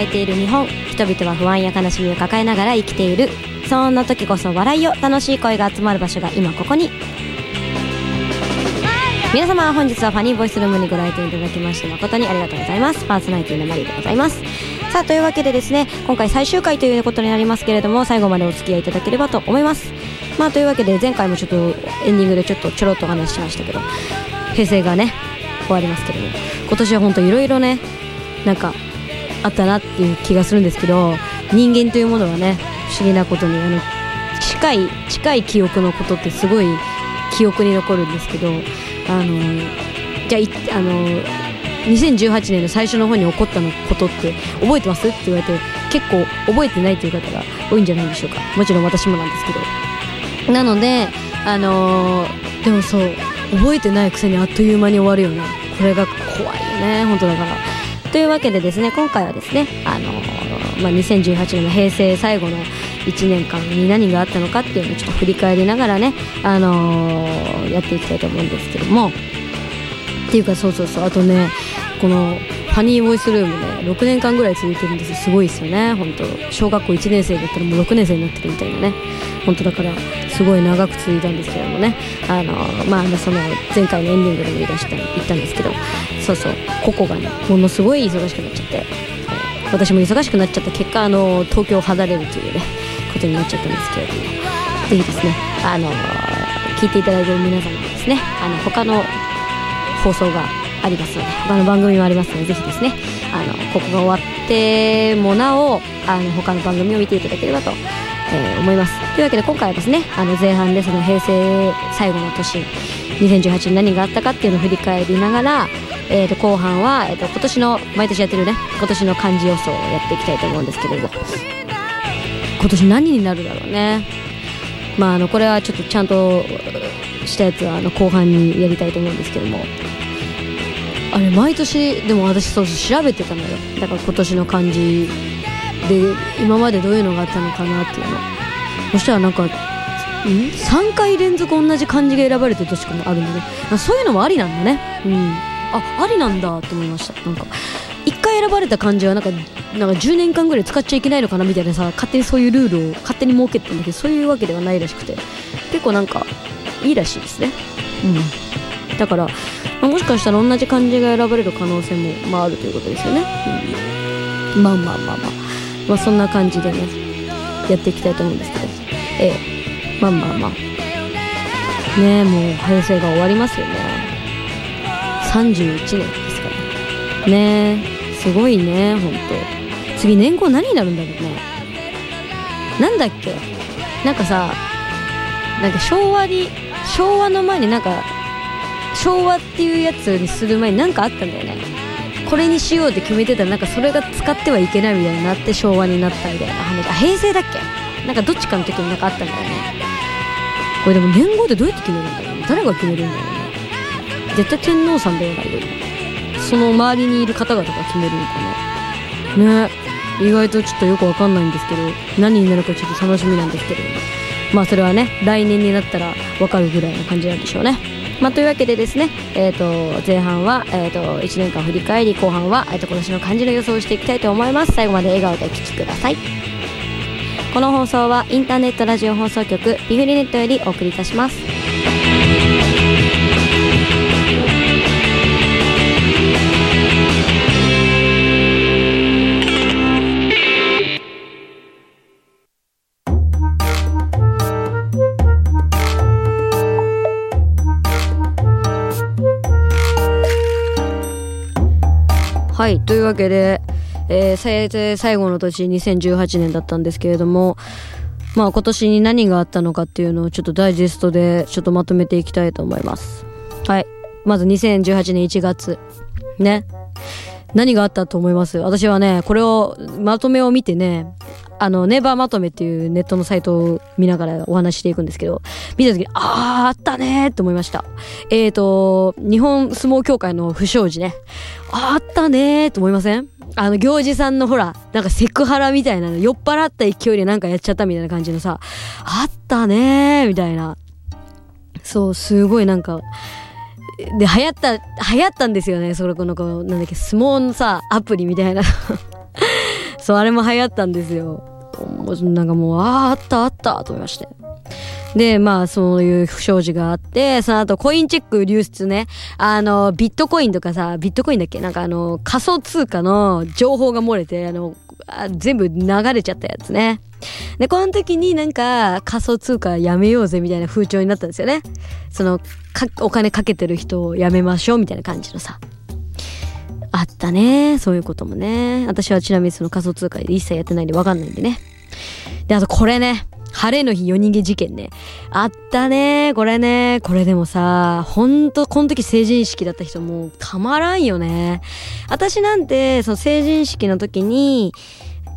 抱えている日本人々は不安や悲しみを抱えながら生きている。そんな時こそ笑いを楽しい声が集まる場所が今ここに。皆様本日はファニーボイスルームにご来店いただきまして誠にありがとうございます。パーソナリティのマリーでございます。さあというわけでですね今回最終回ということになりますけれども最後までお付き合いいただければと思います。まあというわけで前回もちょっとエンディングでちょっとちょろっとお話ししましたけど平成がね終わりますけども今年は本当いろいろねなんかあったなっていう気がするんですけど人間というものはね不思議なことにあの近い近い記憶のことってすごい記憶に残るんですけどあのじゃああの2018年の最初の方に起こったのことって覚えてます？って言われて結構覚えてないという方が多いんじゃないでしょうか。もちろん私もなんですけど。なのであの、でもそう覚えてないくせにあっという間に終わるよねこれが怖いよね本当だから。というわけでですね今回はですねあのー、まあ、2018年の平成最後の1年間に何があったのかっていうのをちょっと振り返りながらね、あのー、やっていきたいと思うんですけども。っていうかそうそうそう。あとねこのファニーボイスルームね6年間ぐらい続いてるんですすごいですよね本当。小学校1年生だったらもう6年生になってるみたいなね。本当だからすごい長く続いたんですけどもね。あのまあその前回のエンディングでも言い出した言ったんですけどそうそう個々がねものすごい忙しくなっちゃって、私も忙しくなっちゃった結果あの東京を離れるというねことになっちゃったんですけれどもぜひですねあの聞いていただいている皆様もですねあの他の放送がありますので他の番組もありますのでぜひですねあのここが終わってもなおあの他の番組を見ていただければと、えー、思います。というわけで今回はですねあの前半でその平成最後の年2018年何があったかっていうのを振り返りながら、えー、と後半は、えー、と今年の毎年やってるね今年の漢字予想をやっていきたいと思うんですけれど今年何になるだろうね。まああのこれはちょっとちゃんとしたやつはあの後半にやりたいと思うんですけども。あれ毎年でも私そう調べてたのよ。だから今年の漢字で今までどういうのがあったのかなっていうの。そしたらなんかん？3回連続同じ漢字が選ばれてる年もあるんだねそういうのもありなんだね。うん。あありなんだと思いました。なんか1回選ばれた漢字はなんかなんか10年間ぐらい使っちゃいけないのかなみたいなさ勝手にそういうルールを勝手に設けてたんだけどそういうわけではないらしくて。結構なんかいいらしいですね。うん。だから、もしかしたら同じ漢字が選ばれる可能性も、まあ、あるということですよね、うん、まあまあまあまあ、まあ、そんな感じでねやっていきたいと思うんですけど。ええ。まあまあまあ。ねえもう平成が終わりますよね。31年ですから。ねすごいねほんと次年号何になるんだろうね。なんだっけ。なんかさなんか昭和に昭和の前になんか昭和っていうやつにする前に何かあったんだよね。これにしようって決めてたらなんかそれが使ってはいけないみたいになって昭和になったみたいな話。あ平成だっけ？なんかどっちかの時になんかあったんだよね。これでも年号ってどうやって決めるんだろうね誰が決めるんだろうね絶対天皇さんだよなその周りにいる方々が決めるのかな。ね。意外とちょっとよくわかんないんですけど。何になるかちょっと楽しみなんですけど。まあそれはね来年になったらわかるぐらいな感じなんでしょうね。まあ、というわけでですね、えーと、前半は、えーと、1年間振り返り後半は、えーと、今年の漢字の予想をしていきたいと思います。最後まで笑顔でお聴きください。この放送はインターネットラジオ放送局ビフリネットよりお送りいたします。はいというわけで、えー、最後の年2018年だったんですけれどもまあ今年に何があったのかっていうのをちょっとダイジェストでちょっとまとめていきたいと思います。はいまず2018年1月。ね。何があったと思います？私はねこれをまとめを見てねあの、ネバーまとめっていうネットのサイトを見ながらお話していくんですけど、見た時に、あー、あったねーって思いました。えーと、日本相撲協会の不祥事ね。あったねーって思いません？あの、行司さんのほら、なんかセクハラみたいなの、酔っ払った勢いでなんかやっちゃったみたいな感じのさ、あったねーみたいな。そう、すごいなんか、で、流行った、流行ったんですよね。それこの、なんだっけ、相撲のさ、アプリみたいな そう、あれも流行ったんですよ。なんかもう、ああ、あったあったと思いまして。で、まあ、そういう不祥事があって、その後、コインチェック流出ね。あの、ビットコインとかさ、ビットコインだっけ？なんかあの、仮想通貨の情報が漏れて、あの、あ全部流れちゃったやつね。で、この時になんか仮想通貨やめようぜみたいな風潮になったんですよね。その、お金かけてる人をやめましょうみたいな感じのさ。あったね。そういうこともね。私はちなみにその仮想通貨で一切やってないんでわかんないんでね。で、あとこれね。晴れの日夜逃げ事件ね。あったね。これね。これでもさ、ほんと、この時成人式だった人もうたまらんよね。私なんて、その成人式の時に、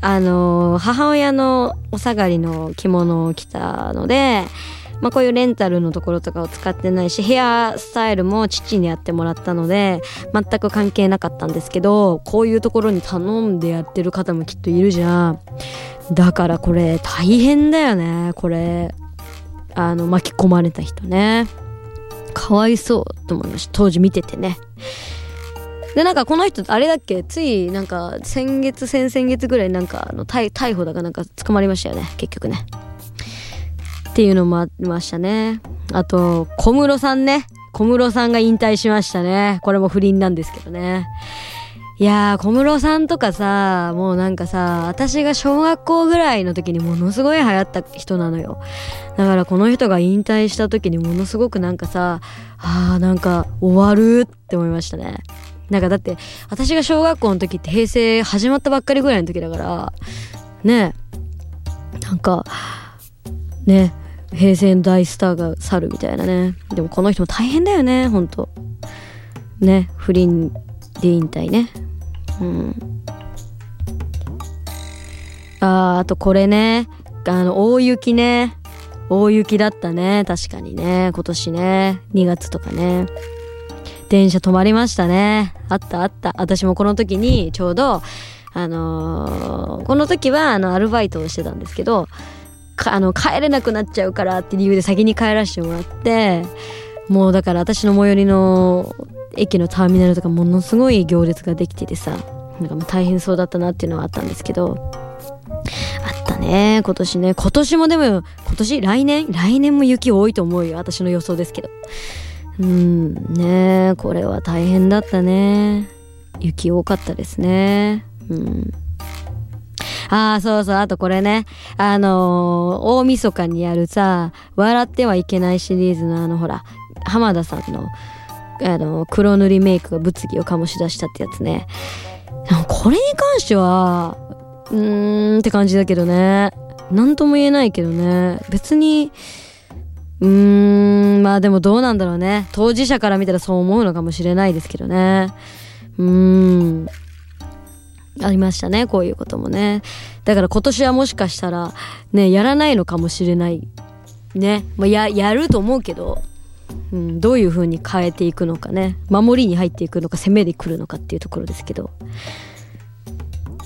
あの、母親のお下がりの着物を着たので、まあ、こういうレンタルのところとかを使ってないし、ヘアスタイルも父にやってもらったので、全く関係なかったんですけど、こういうところに頼んでやってる方もきっといるじゃん。だからこれ大変だよね、これ。あの、巻き込まれた人ね。かわいそうと思いました。当時見ててね。で、なんかこの人、あれだっけ？つい、なんか、先月、先々月ぐらいなんか、あの、逮逮捕だかなんか捕まりましたよね、結局ね。っていうのもありましたね。あと、小室さんね。小室さんが引退しましたね。これも不倫なんですけどね。いやー、小室さんとかさ、もうなんかさ、私が小学校ぐらいの時にものすごい流行った人なのよ。だからこの人が引退した時にものすごくなんかさ、あーなんか終わるって思いましたね。なんかだって、私が小学校の時って平成始まったばっかりぐらいの時だから、ねなんか、ね平成の大スターが去るみたいなね。でもこの人も大変だよね、ほんと。ね、不倫で引退ね。うん。あー、あとこれね。あの、大雪ね。大雪だったね。確かにね。今年ね。2月とかね。電車止まりましたね。あったあった。私もこの時にちょうど、あのー、この時はあのアルバイトをしてたんですけど、あの、帰れなくなっちゃうからって理由で先に帰らせてもらって、もうだから私の最寄りの駅のターミナルとかものすごい行列ができててさ、なんかもう大変そうだったなっていうのはあったんですけど、あったね、今年ね。今年もでも、今年来年？来年も雪多いと思うよ。私の予想ですけど。うんねこれは大変だったね雪多かったですねうんああ、そうそう。あとこれね。あのー、大晦日にやるさ、笑ってはいけないシリーズのあの、ほら、浜田さんの、あの、黒塗りメイクが物議を醸し出したってやつね。これに関しては、うーんって感じだけどね。なんとも言えないけどね。別に、うーん、まあでもどうなんだろうね。当事者から見たらそう思うのかもしれないですけどね。うーん。ありましたね、こういうこともね。だから今年はもしかしたら、ね、やらないのかもしれない。ね。まあ、や、やると思うけど、うん、どういう風に変えていくのかね。守りに入っていくのか、攻めで来るのかっていうところですけど。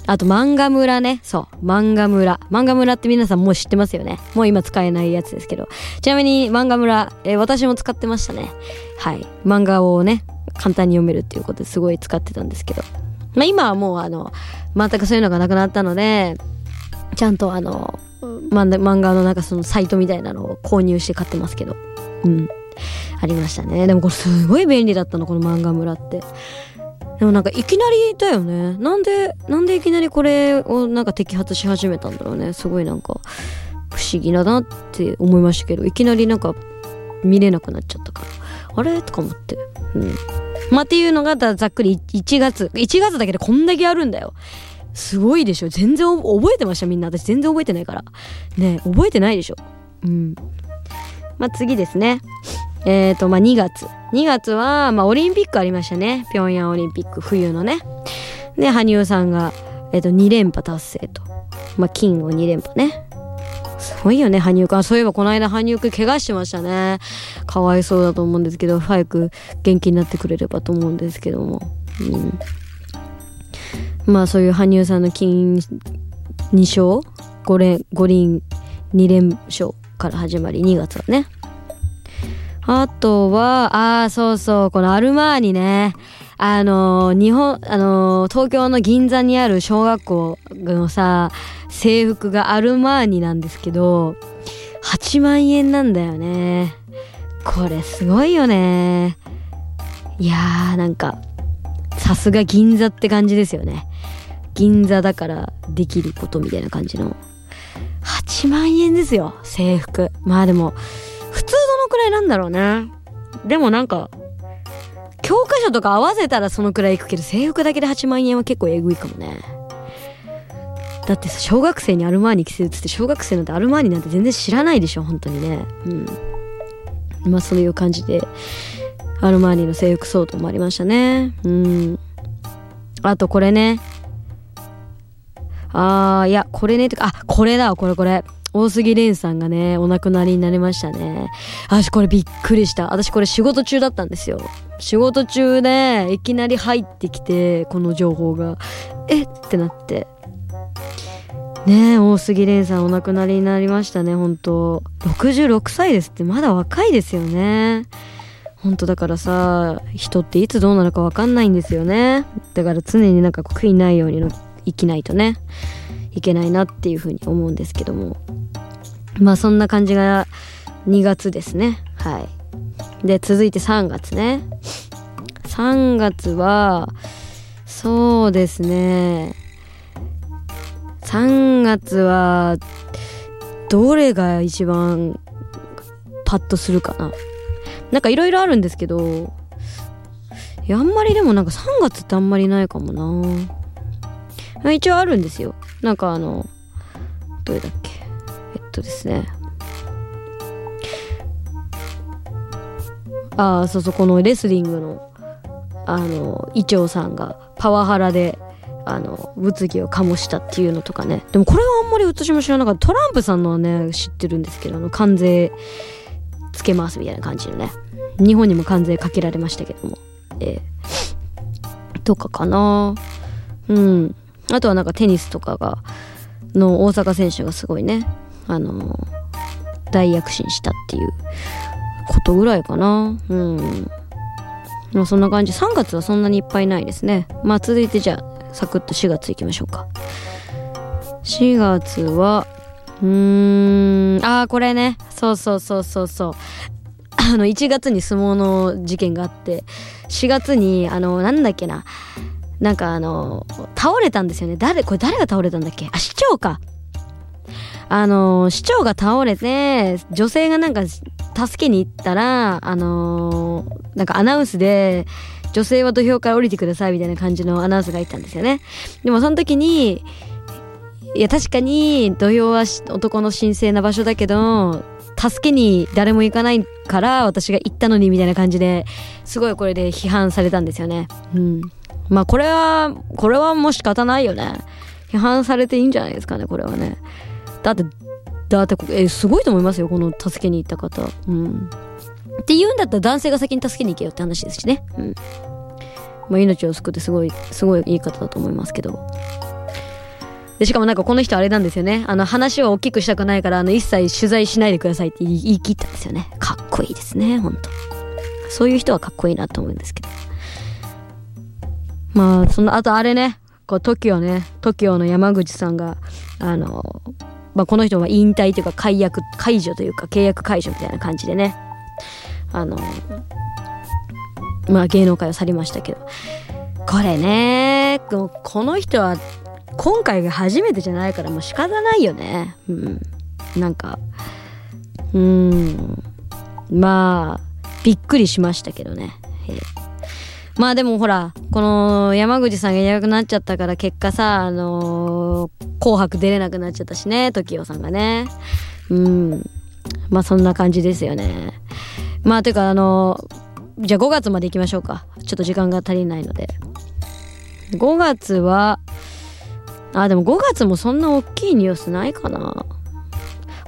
あと漫画村ね。そう。漫画村。漫画村って皆さんもう知ってますよね。もう今使えないやつですけど。ちなみに漫画村、えー、私も使ってましたね。はい。漫画をね、簡単に読めるっていうことですごい使ってたんですけど。まあ今はもうあの、全くそういうのがなくなったので、ちゃんとあの、漫画のなんかそのサイトみたいなのを購入して買ってますけど。うん。ありましたね。でもこれすごい便利だったの、この漫画村って。でもなんかいきなりだよね。なんで、なんでいきなりこれをなんか摘発し始めたんだろうね。すごいなんか不思議だなって思いましたけど、いきなりなんか見れなくなっちゃったから。あれ？とか思って。うん。まあ、っていうのがざっくり1月。1月だけでこんだけあるんだよ。すごいでしょ。全然覚えてました？みんな。私全然覚えてないから。ね覚えてないでしょ。うん。まあ、次ですね。えっ、ー、と、まあ、2月。2月は、まあ、オリンピックありましたね。平壌オリンピック、冬のね。で、羽生さんが、えっ、ー、と、2連覇達成と。まあ、金を2連覇ね。すごいよね、羽生くん。そういえばこの間羽生くん怪我してましたね。かわいそうだと思うんですけど、早く元気になってくれればと思うんですけども。うん。まあそういう羽生さんの金2勝 ?5 連、5輪2連勝から始まり、2月はね。あとは、ああ、そうそう、このアルマーニね。あの、日本、あの、東京の銀座にある小学校のさ、制服がアルマーニなんですけど、8万円なんだよね。これすごいよね。いやー、なんか、さすが銀座って感じですよね。銀座だからできることみたいな感じの。8万円ですよ、制服。まあでも、普通どのくらいなんだろうね。でもなんか、教科書とか合わせたらそのくらいいくけど、制服だけで8万円は結構えぐいかもね。だってさ、小学生にアルマーニ着せるっつって、小学生なんてアルマーニなんて全然知らないでしょ、本当にね。うん。まあそういう感じで、アルマーニの制服相当もありましたね。うん。あとこれね。あー、いや、これね、とか、あ、これだ、これこれ。大杉蓮さんがね、お亡くなりになりましたね。私これびっくりした。私これ仕事中だったんですよ。仕事中で、いきなり入ってきて、この情報が。え？ってなって。ねえ、大杉蓮さんお亡くなりになりましたね、本当66歳ですってまだ若いですよね。本当だからさ、人っていつどうなるかわかんないんですよね。だから常になんか悔いないように生きないとね、いけないなっていうふうに思うんですけども。まあそんな感じが2月ですね。はい。で、続いて3月ね。3月は、そうですね。3月は、どれが一番パッとするかな。なんかいろいろあるんですけど、あんまりでもなんか3月ってあんまりないかもな。一応あるんですよ。なんかあの、どれだっけ？えっとですね。ああ、そうそう、このレスリングの、あの、伊調さんがパワハラで、あの、物議を醸したっていうのとかね。でもこれはあんまり私も知らなかった。トランプさんのはね、知ってるんですけど、あの、関税、つけますみたいな感じのね日本にも関税かけられましたけどもえー、とかかなうんあとはなんかテニスとかがの大阪選手がすごいねあの、大躍進したっていうことぐらいかなうんまあそんな感じ3月はそんなにいっぱいないですねまあ続いてじゃあサクッと4月いきましょうか4月はうーん、ああ、これね。そうそうそうそうそう。あの、1月に相撲の事件があって、4月に、あの、なんだっけな。なんかあの、倒れたんですよね。誰、これ誰が倒れたんだっけ？あ、市長か。あの、市長が倒れて、女性がなんか、助けに行ったら、あのなんかアナウンスで、女性は土俵から降りてくださいみたいな感じのアナウンスが入ったんですよね。でもその時に、いや確かに土俵は男の神聖な場所だけど助けに誰も行かないから私が行ったのにみたいな感じですごいこれで批判されたんですよね。うん。まあこれは、これはもう仕方ないよね。批判されていいんじゃないですかね、これはね。だって、だって、え、すごいと思いますよ、この助けに行った方。うん。って言うんだったら男性が先に助けに行けよって話ですしね。うん。まあ命を救ってすごい、すごいいい方だと思いますけど。で、しかもなんかこの人あれなんですよね。あの話を大きくしたくないから、あの一切取材しないでくださいって言い切ったんですよね。かっこいいですね、ほんと。そういう人はかっこいいなと思うんですけど。まあ、その、あとあれね、こう、TOKIO ね、TOKIO の山口さんが、あの、まあ、この人は引退というか解約、解除というか契約解除みたいな感じでね、あの、まあ芸能界を去りましたけど、これね、この人は今回が初めてじゃないからもう仕方ないよね。うん。なんか、うん。まあ、びっくりしましたけどね。まあでもほら、この山口さんがいなくなっちゃったから結果さ、あのー、紅白出れなくなっちゃったしね、時代さんがね。うん。まあそんな感じですよね。まあていうかあのー、じゃあ5月まで行きましょうか。ちょっと時間が足りないので。5月は、あ、でも5月もそんな大きいニュースないかな。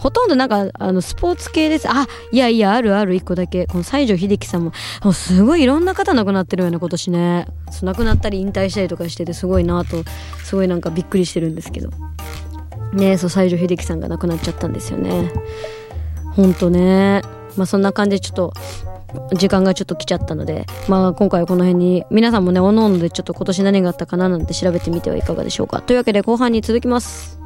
ほとんどなんか、あの、スポーツ系です。あ、いやいや、あるある、一個だけ。この西城秀樹さんも、もうすごいいろんな方亡くなってるよね、今年ね。亡くなったり引退したりとかしてて、すごいなと、すごいなんかびっくりしてるんですけど。ねそう、西城秀樹さんが亡くなっちゃったんですよね。ほんとね。まあそんな感じでちょっと、時間がちょっと来ちゃったので、まあ今回はこの辺に、皆さんもね、おのおのでちょっと今年何があったかななんて調べてみてはいかがでしょうか。というわけで後半に続きます。